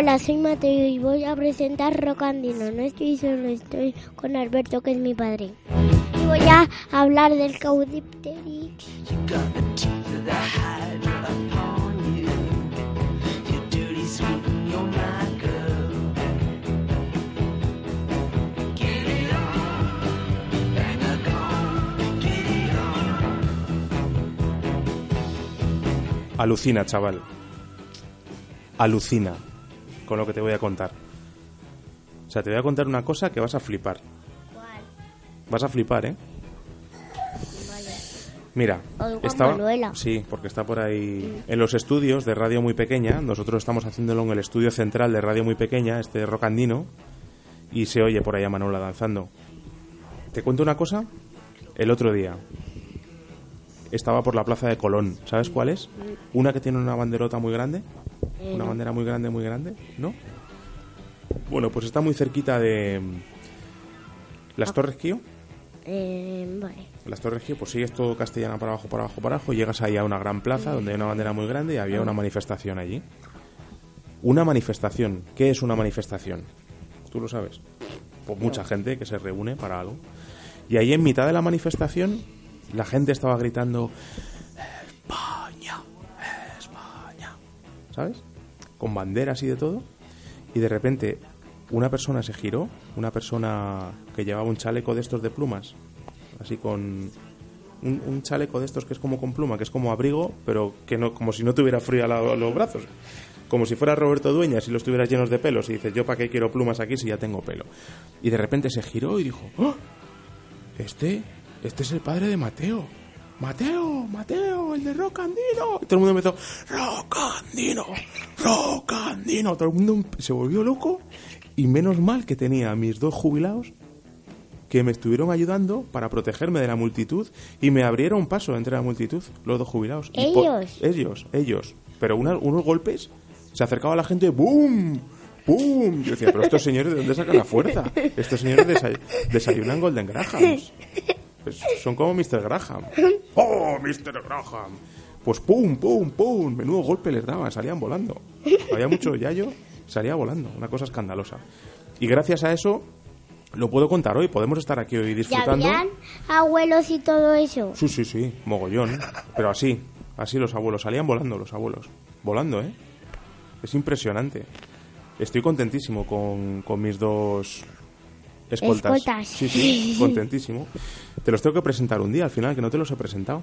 Hola, soy Mateo y voy a presentar Rocandino. No estoy solo, estoy con Alberto, que es mi padre. Y voy a hablar del caudipteri. Alucina, chaval. Alucina con lo que te voy a contar. O sea, te voy a contar una cosa que vas a flipar. ¿Cuál? Vas a flipar, ¿eh? Mira, Oigo estaba, Manuela. sí, porque está por ahí en los estudios de Radio Muy Pequeña. Nosotros estamos haciéndolo en el estudio central de Radio Muy Pequeña, este rocandino, y se oye por ahí a Manuela danzando. Te cuento una cosa. El otro día estaba por la plaza de Colón. ¿Sabes cuál es? Una que tiene una banderota muy grande. Eh, Una no. bandera muy grande, muy grande, ¿no? Bueno, pues está muy cerquita de mm, las Torres Kío. Eh, vale. Las Torres Gio, pues sigues todo Castellana para abajo, para abajo, para abajo, llegas ahí a una gran plaza donde hay una bandera muy grande y había una manifestación allí. Una manifestación. ¿Qué es una manifestación? ¿Tú lo sabes? Pues mucha gente que se reúne para algo. Y ahí en mitad de la manifestación la gente estaba gritando España, España. ¿Sabes? Con banderas y de todo. Y de repente una persona se giró, una persona que llevaba un chaleco de estos de plumas, así con un, chaleco de estos que es como con pluma, que es como abrigo, pero que no, como si no tuviera frío a los brazos. Como si fuera Roberto Dueñas y los tuvieras llenos de pelos y dices, yo para qué quiero plumas aquí si ya tengo pelo. Y de repente se giró y dijo, ¡Oh! Este, este es el padre de Mateo. Mateo, Mateo, el de Rocandino. Y todo el mundo empezó, Rocandino, Rocandino. Todo el mundo se volvió loco y menos mal que tenía a mis dos jubilados que me estuvieron ayudando para protegerme de la multitud y me abrieron paso entre la multitud, los dos jubilados. ¿Ellos? ellos, ellos. Pero una- unos golpes, se acercaba la gente, ¡boom! ¡Boom! Yo decía, pero estos señores, ¿de dónde sacan la fuerza? Estos señores desay- desayunan Golden Grahams. Pues son como Mr. Graham. ¡Oh, Mr. Graham! Pues pum, pum, pum, menudo golpe les daban, salían volando. Había mucho yayo, salía volando, una cosa escandalosa. Y gracias a eso lo puedo contar hoy, podemos estar aquí hoy ¿Ya disfrutando. habían abuelos y todo eso? Sí, sí, sí, mogollón. Pero así, así los abuelos, salían volando los abuelos. Volando, ¿eh? Es impresionante. Estoy contentísimo con, con mis dos escoltas. Escoltas. Sí, sí, contentísimo. Te los tengo que presentar un día al final, que no te los he presentado.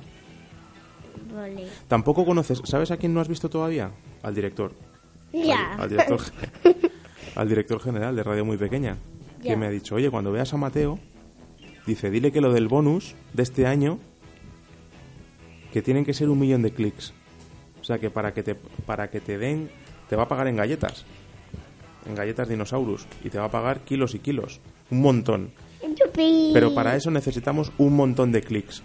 Vale. Tampoco conoces, ¿sabes a quién no has visto todavía? Al director. Ya. Al, al director, al director general de Radio Muy Pequeña. Que me ha dicho, oye, cuando veas a Mateo, dice, dile que lo del bonus de este año, que tienen que ser un millón de clics. O sea, que para que te, para que te den, te va a pagar en galletas. En galletas dinosaurus. Y te va a pagar kilos y kilos. Un montón. Yupi. Pero para eso necesitamos un montón de clics.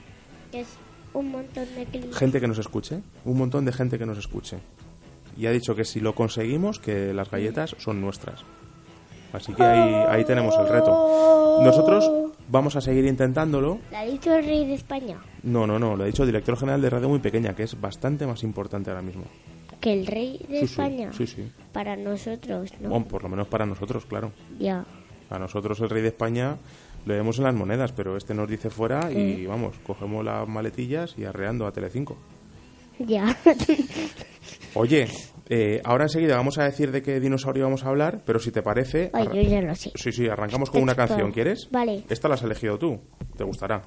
Es un montón de clics. Gente que nos escuche. Un montón de gente que nos escuche. Y ha dicho que si lo conseguimos, que las galletas son nuestras. Así que ahí, ahí tenemos el reto. Nosotros vamos a seguir intentándolo. ¿La ha dicho el rey de España? No, no, no, lo ha dicho el director general de Radio Muy Pequeña, que es bastante más importante ahora mismo. Que el rey de sí, España. sí, sí. Para nosotros, ¿no? Bueno, por lo menos para nosotros, claro. Ya. A nosotros el rey de España lo vemos en las monedas, pero este nos dice fuera y vamos, cogemos las maletillas y arreando a Telecinco. Ya. Oye, eh, ahora enseguida vamos a decir de qué dinosaurio vamos a hablar, pero si te parece... Ay, yo ya lo sé. Sí, sí, arrancamos con una canción, ¿quieres? Vale. Esta la has elegido tú, te gustará.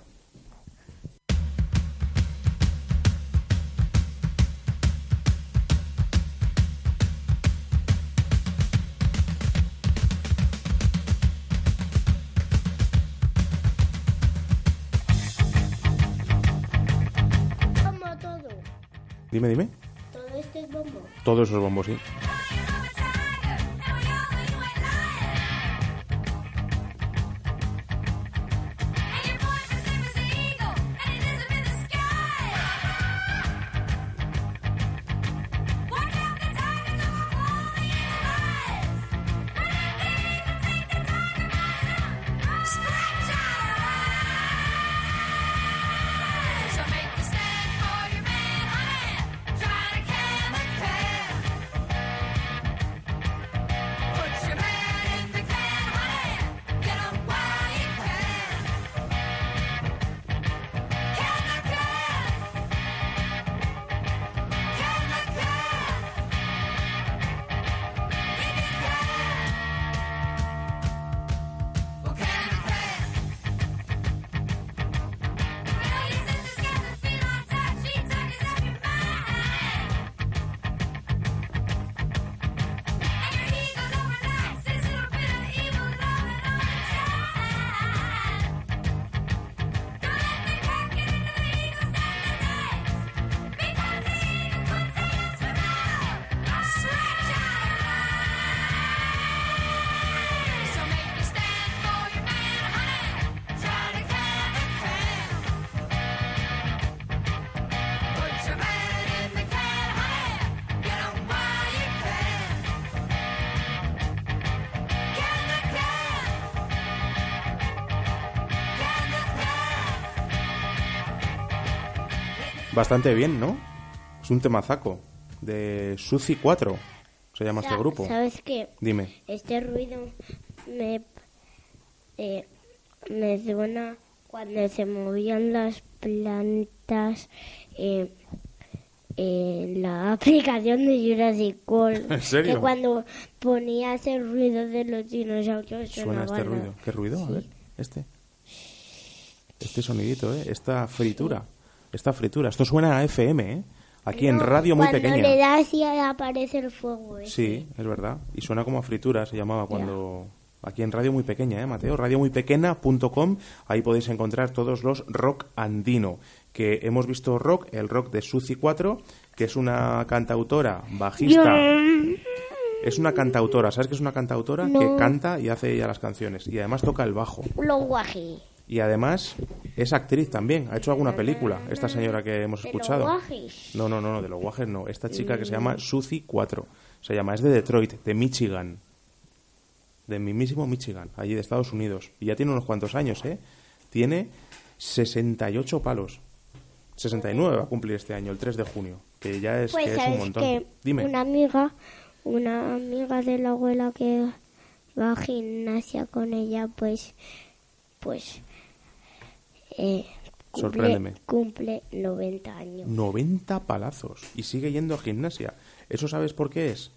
Dime, dime. Todo esto es bombo. Todos esos bombos, sí. Bastante bien, ¿no? Es un temazaco de Suci 4, se llama este grupo. ¿Sabes qué? Dime. Este ruido me, eh, me suena cuando se movían las plantas eh, en la aplicación de Jurassic World. ¿En serio? Que cuando ponías el ruido de los dinosaurios Suena este ruido. ¿Qué ruido? A ver, este. Este sonidito, ¿eh? Esta fritura. Esta fritura. Esto suena a FM, ¿eh? Aquí en radio muy cuando pequeña. le das y aparece el fuego. ese. Sí, es verdad. Y suena como a fritura, se llamaba cuando... Aquí en radio muy pequeña, ¿eh, Mateo? Radiomuipequena.com. Ahí podéis encontrar todos los rock andino. Que hemos visto rock, el rock de Suzy 4, que es una cantautora, bajista. Es una cantautora, ¿sabes qué es una cantautora? No. Que canta y hace ella las canciones. Y además toca el bajo. Los guaji. Y además es actriz también. Ha hecho alguna película, esta señora que hemos ¿De escuchado. No, no, no, no, de los guajes no. Esta chica que se llama Suzy 4. Se llama, es de Detroit, de Michigan. De mismísimo Michigan, allí de Estados Unidos. Y ya tiene unos cuantos años, ¿eh? Tiene 68 palos. 69 va a cumplir este año, el 3 de junio. Que ya es, Pues que es un montón. que Dime. una amiga, una amiga de la abuela que va a gimnasia con ella, pues, pues, eh, cumple, Sorpréndeme. cumple 90 años. 90 palazos. Y sigue yendo a gimnasia. ¿Eso sabes por qué es?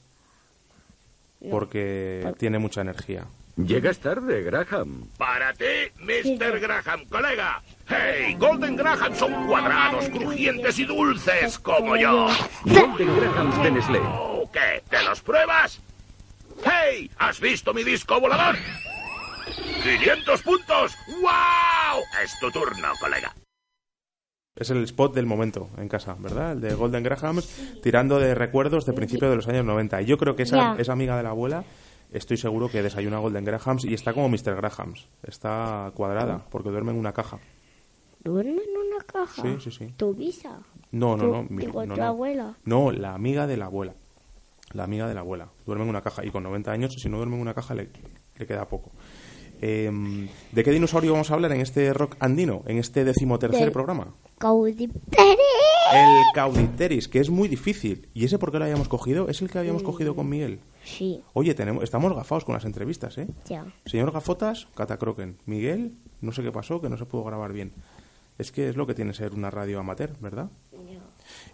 Porque tiene mucha energía. Llegas tarde, Graham. Para ti, Mr. Graham, colega. ¡Hey! Golden Graham son cuadrados, crujientes y dulces como yo. Golden Grahams de Nestlé. Oh, ¿Qué? ¿Te los pruebas? ¡Hey! ¿Has visto mi disco volador? ¡500 puntos! ¡Wow! Es tu turno, colega. Es el spot del momento en casa, ¿verdad? El de Golden Grahams, tirando de recuerdos de principios de los años 90. Y yo creo que esa, esa amiga de la abuela, estoy seguro que desayuna Golden Grahams y está como Mr. Grahams. Está cuadrada, porque duerme en una caja. ¿Duerme en una caja? Sí, sí, sí. ¿Tu visa? No, no, Tu- no. mi- digo, no, tu no. abuela. No, la amiga de la abuela. La amiga de la abuela. Duerme en una caja. Y con 90 años, si no duerme en una caja, le, le queda poco. Em, ¿De qué dinosaurio vamos a hablar en este rock andino? En este decimotercer Del- programa. Caudipere. El Caudipteris, que es muy difícil. ¿Y ese por qué lo habíamos cogido? Es el que habíamos cogido con Miguel. Sí, Oye, tenemos, estamos gafados con las entrevistas, ¿eh? ya. Señor Gafotas, Catacroquen. Miguel, no sé qué pasó, que no se pudo grabar bien. Es que es lo que tiene ser una radio amateur, ¿verdad?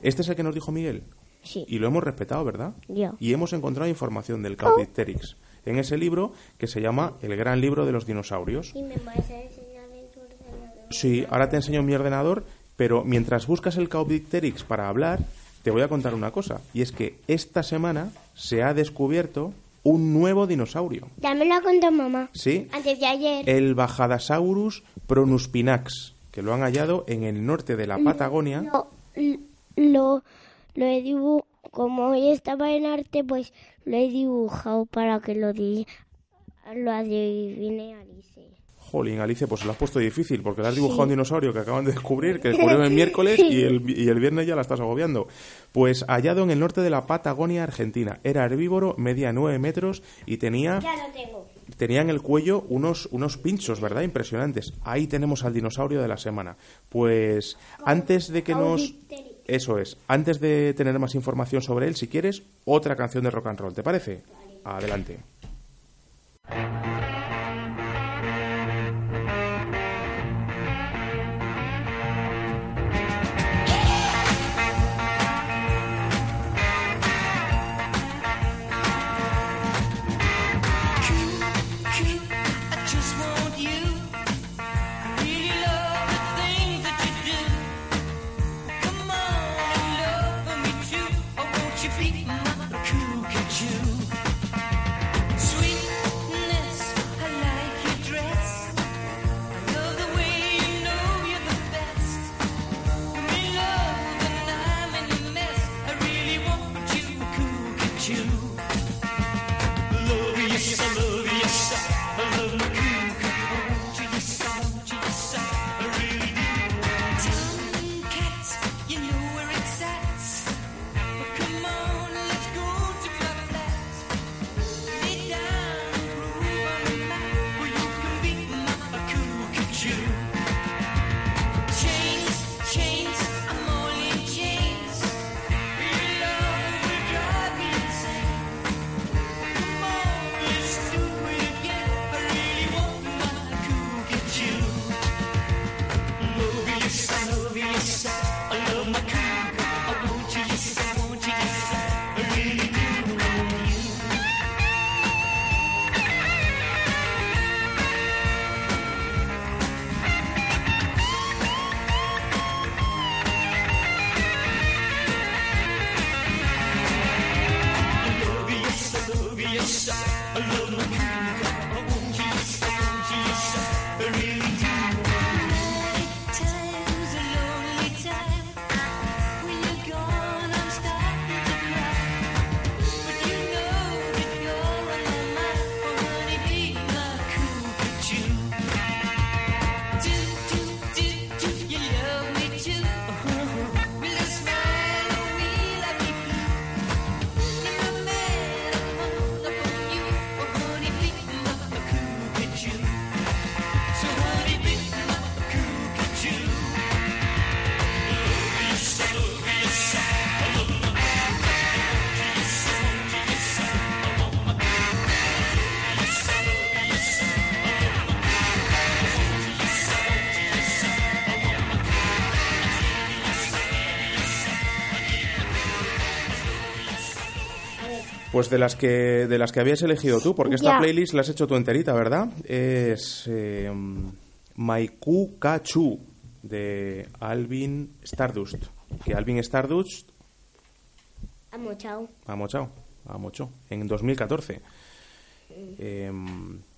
Este es el que nos dijo Miguel. Sí, Y lo hemos respetado, ¿verdad? Ya. Y hemos encontrado información del Caudipteryx en ese libro que se llama El gran libro de los dinosaurios. ¿Y me vas a enseñar en tu ordenador? Sí, ahora te enseño mi ordenador, pero mientras buscas el Caudipteryx para hablar, te voy a contar una cosa. Y es que esta semana se ha descubierto un nuevo dinosaurio. Ya me lo ha contado mamá. Sí, Antes de ayer. el Bajadasaurus pronuspinax, que lo han hallado en el norte de la Patagonia. Lo, lo, lo he dibujado. Como hoy estaba en arte, pues lo he dibujado para que lo, di, lo adivine Alice. Jolín, Alice, pues se lo has puesto difícil, porque le has dibujado un dinosaurio que acaban de descubrir, que descubrieron el miércoles y el, y el viernes ya la estás agobiando. Pues hallado en el norte de la Patagonia Argentina. Era herbívoro, medía 9 metros y tenía, Ya lo tengo. tenía en el cuello unos, unos pinchos, ¿verdad? Impresionantes. Ahí tenemos al dinosaurio de la semana. Pues antes de que nos... Eso es. Antes de tener más información sobre él, si quieres, otra canción de rock and roll. ¿Te parece? Adelante. Pues de las que de las que habías elegido tú, porque esta Ya. playlist la has hecho tú enterita, ¿verdad? Es eh, Maiku Kachu de Alvin Stardust. Que Alvin Stardust Amo, chao. ha mochado, ha mochó, en 2014. Eh,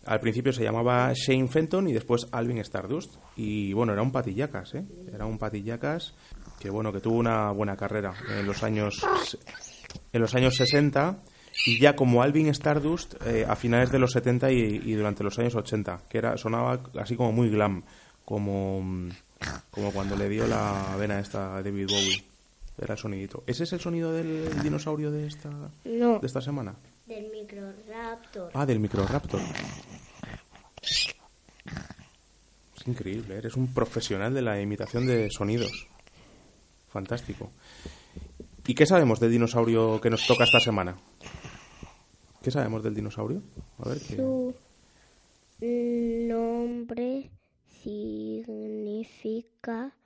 al principio se llamaba Shane Fenton y después Alvin Stardust. Y bueno, era un patillacas, ¿eh? Era un patillacas que bueno, que tuvo una buena carrera en los años en los años 60 y ya como Alvin Stardust eh, a finales de los 70 y, y durante los años 80, que era sonaba así como muy glam, como como cuando le dio la vena esta a David Bowie. Era el sonidito. ¿Ese es el sonido del dinosaurio de esta No, de esta semana? del microraptor. Ah, del Microraptor. Es increíble, eres un profesional de la imitación de sonidos. Fantástico. ¿Y qué sabemos del dinosaurio que nos toca esta semana? ¿Qué sabemos del dinosaurio? A ver qué. Su nombre significa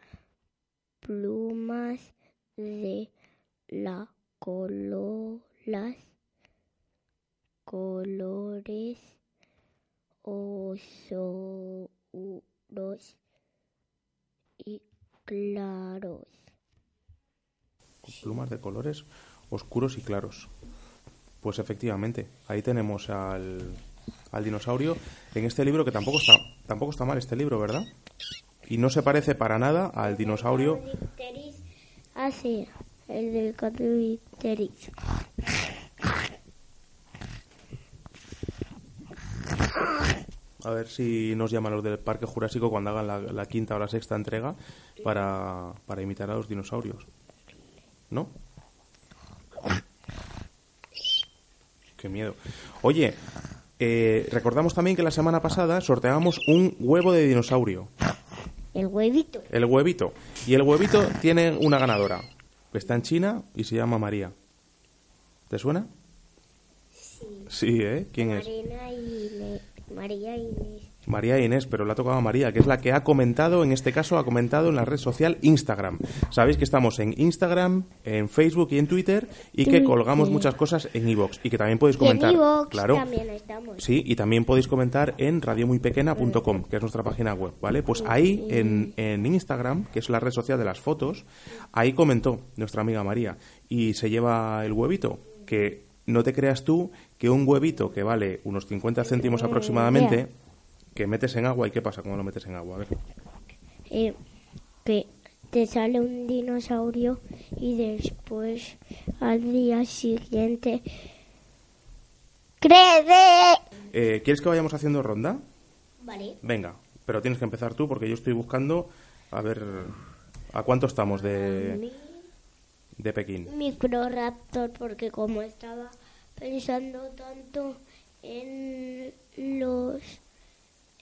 plumas de la cololas, colores oscuros y claros. Plumas de colores oscuros y claros. Pues efectivamente, ahí tenemos al, al dinosaurio en este libro que tampoco está, tampoco está mal este libro, ¿verdad? Y no se parece para nada al dinosaurio Ah, sí, el del. A ver si nos llaman los del Parque Jurásico cuando hagan la, la quinta o la sexta entrega para, para imitar a los dinosaurios. ¿No? Qué miedo. Oye, eh, recordamos también que la semana pasada sorteábamos un huevo de dinosaurio. El huevito. El huevito. Y el huevito tiene una ganadora. Está en China y se llama María. ¿Te suena? Sí. ¿eh? ¿Quién es? Marina y Ne- María Inés. María Inés, pero le ha tocado a María, que es la que ha comentado, en este caso ha comentado en la red social Instagram. Sabéis que estamos en Instagram, en Facebook y en Twitter y que colgamos muchas cosas en iVoox y que también podéis Y en comentar. iVoox claro. también estamos. Sí, y también podéis comentar en radiomuypequena.com, que es nuestra página web, ¿vale? Pues ahí en, en Instagram, que es la red social de las fotos, ahí comentó nuestra amiga María y se lleva el huevito, que no te creas tú que un huevito que vale unos 50 céntimos aproximadamente, que metes en agua, ¿y qué pasa cuando lo metes en agua? A ver. Eh, que te sale un dinosaurio y después al día siguiente crece. Eh, ¿Quieres que vayamos haciendo ronda? Vale. Venga, pero tienes que empezar tú porque yo estoy buscando a ver a cuánto estamos de, de Pekín. Microraptor porque como estaba pensando tanto en los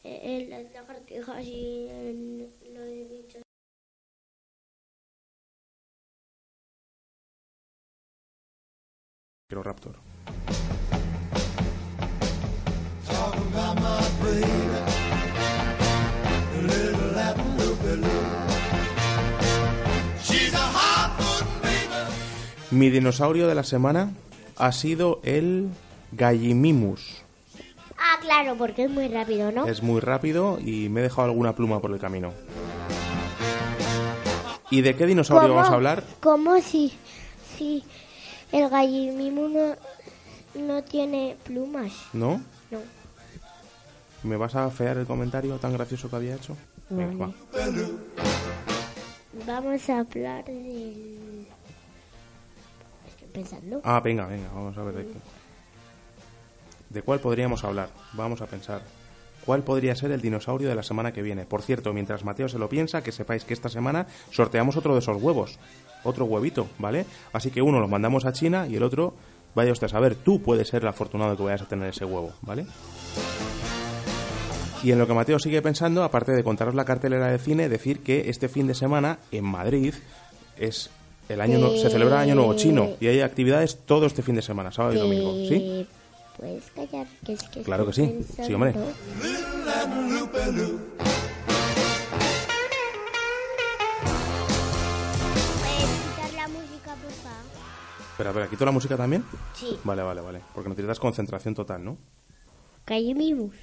en las lagartijas y en los bichos Raptor. Mi dinosaurio de la semana ha sido el Gallimimus. Claro, porque es muy rápido, ¿no? Es muy rápido y me he dejado alguna pluma por el camino. ¿Y de qué dinosaurio vamos a hablar? ¿Cómo si, si el gallimimu no, no tiene plumas? ¿No? No. ¿Me vas a fear el comentario tan gracioso que había hecho? Venga, va. Vamos a hablar del... Estoy pensando. Ah, venga, venga, vamos a ver de qué. ¿De cuál podríamos hablar? Vamos a pensar. ¿Cuál podría ser el dinosaurio de la semana que viene? Por cierto, mientras Mateo se lo piensa, que sepáis que esta semana sorteamos otro de esos huevos. Otro huevito, ¿vale? Así que uno lo mandamos a China y el otro, vaya usted a saber, tú puedes ser el afortunado que vayas a tener ese huevo, ¿vale? Y en lo que Mateo sigue pensando, aparte de contaros la cartelera de cine, decir que este fin de semana en Madrid es el año se celebra el año nuevo chino y hay actividades todo este fin de semana, sábado y domingo, ¿sí? ¿Puedes callar? Que es que Claro que sí. Sí, pensando. hombre. ¿Puedes quitar la música, por favor? Espera, espera, ¿quito la música también? Sí. Vale, vale, vale. Porque necesitas concentración total, ¿no? Gallimimus.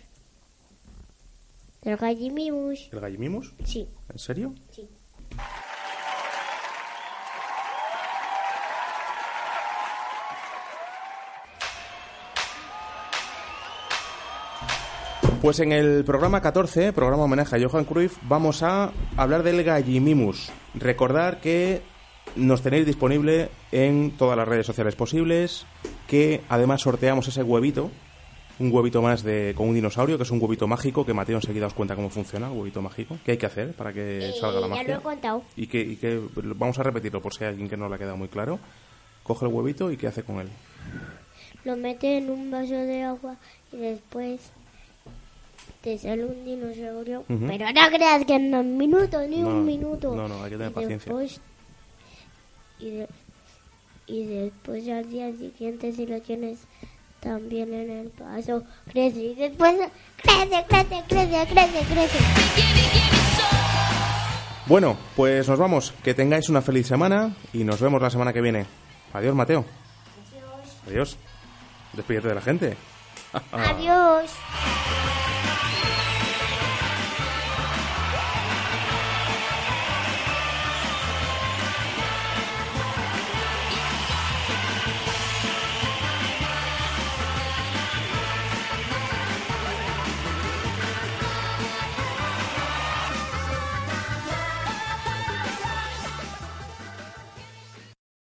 El gallimimus. ¿El gallimimus? Sí, ¿En serio? sí. Pues en el programa 14, programa homenaje a Johan Cruyff, vamos a hablar del Gallimimus. Recordar que nos tenéis disponible en todas las redes sociales posibles, que además sorteamos ese huevito, un huevito más de con un dinosaurio, que es un huevito mágico, que Mateo enseguida os cuenta cómo funciona, el huevito mágico. ¿Qué hay que hacer para que Eh, salga la ya magia? lo he contado. Y que, y que vamos a repetirlo por si hay alguien que no le ha quedado muy claro. Coge el huevito y ¿qué hace con él? Lo mete en un vaso de agua y después te sale un dinosaurio. Ujú. Pero no creas que en un minuto, ni No, un minuto. no, no, hay que tener Y paciencia. después- y, de- y después al día siguiente, si lo tienes también en el vaso, crece. Y después crece, crece, crece, crece, crece. Bueno, pues nos vamos. Que tengáis una feliz semana y nos vemos la semana que viene. Adiós, Mateo. Adiós. Despídete de la gente. Adiós.